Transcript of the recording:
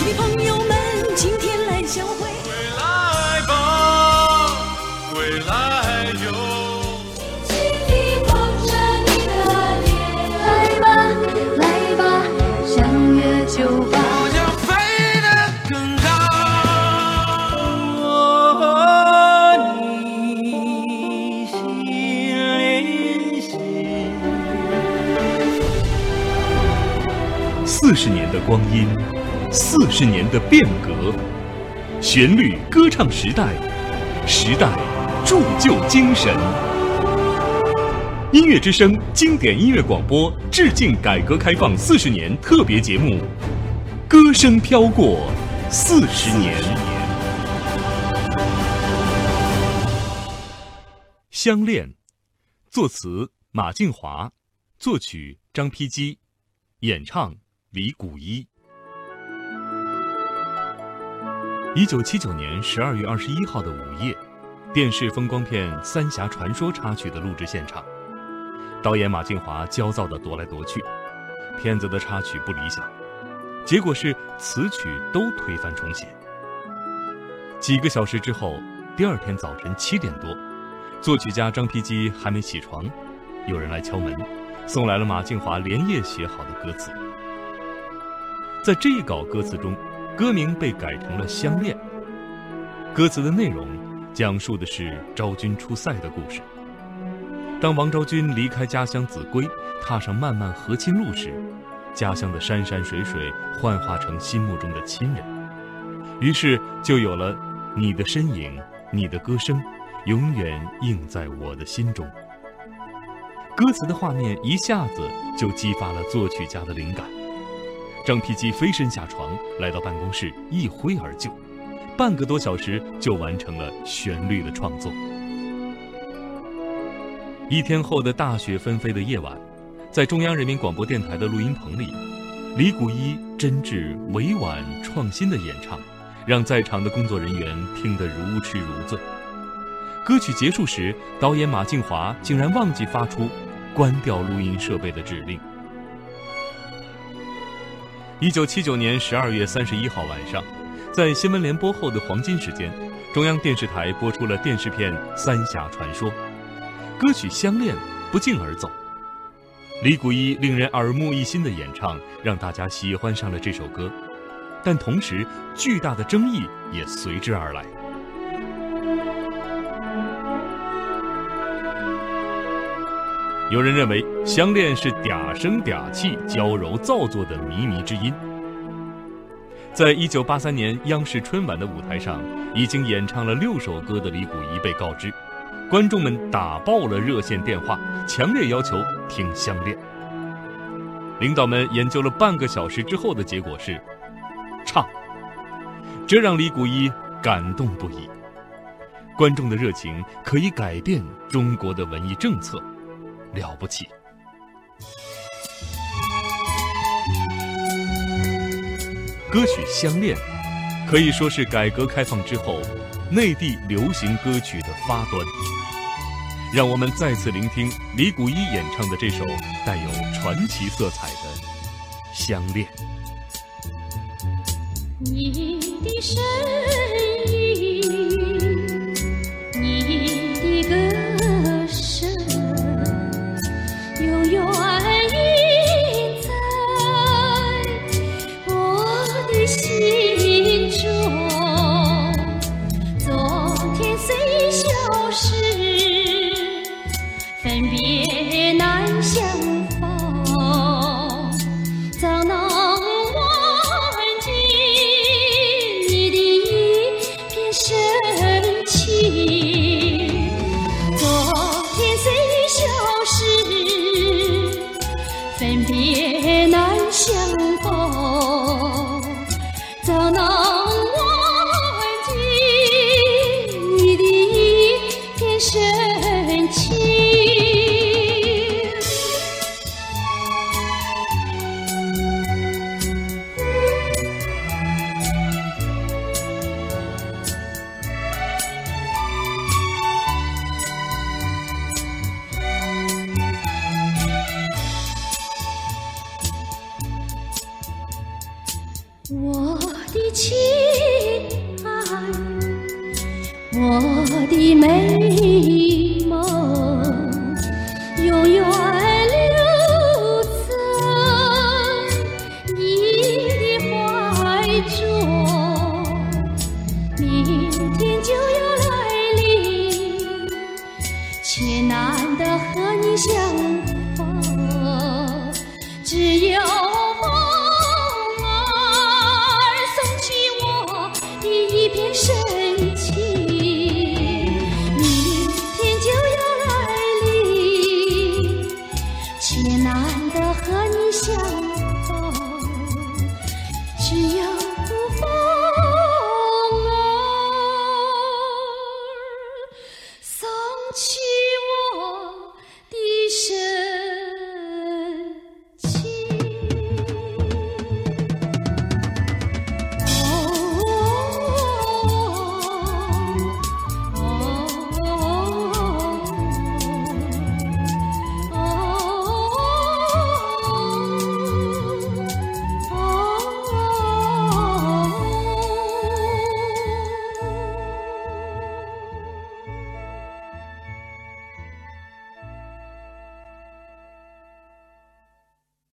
亲的朋友们，今天来相会。归来吧，归来哟。轻轻地望着你的脸，来吧，来吧，相约酒吧。我要飞得更高，我和你心连心。四十年的光阴，四十年的变革，旋律歌唱时代，时代铸就精神。音乐之声经典音乐广播致敬改革开放四十年特别节目《歌声飘过四十年》。相恋，作词马静华，作曲张丕基，演唱李谷一。一九七九年十二月二十一号的午夜，电视风光片《三峡传说》插曲的录制现场，导演马静华焦躁地踱来踱去，片子的插曲不理想，结果是词曲都推翻重写。几个小时之后，第二天早晨七点多，作曲家张丕基还没起床，有人来敲门，送来了马静华连夜写好的歌词。在这一稿歌词中，歌名被改成了《相恋》。歌词的内容讲述的是昭君出塞的故事。当王昭君离开家乡秭归，踏上漫漫和亲路时，家乡的山山水水幻化成心目中的亲人，于是就有了你的身影，你的歌声，永远印在我的心中。歌词的画面一下子就激发了作曲家的灵感。张丕基飞身下床，来到办公室，一挥而就，半个多小时就完成了旋律的创作。一天后的大雪纷飞的夜晚，在中央人民广播电台的录音棚里，李谷一真挚、委婉、创新的演唱，让在场的工作人员听得如痴如醉。歌曲结束时，导演马静华竟然忘记发出关掉录音设备的指令。一九七九年十二月三十一号晚上，在新闻联播后的黄金时间，中央电视台播出了电视片《三峡传说》，歌曲《相恋》不胫而走。李谷一令人耳目一新的演唱，让大家喜欢上了这首歌，但同时巨大的争议也随之而来。有人认为《相恋》是嗲声嗲气、娇柔造作的靡靡之音。在一九八三年央视春晚的舞台上，已经演唱了六首歌的李谷一被告知，观众们打爆了热线电话，强烈要求听《相恋》。领导们研究了半个小时之后的结果是，唱。这让李谷一感动不已。观众的热情可以改变中国的文艺政策。了不起！歌曲《相恋》可以说是改革开放之后内地流行歌曲的发端。让我们再次聆听李谷一演唱的这首带有传奇色彩的《相恋》。你的身分别难相逢，我的美丽。七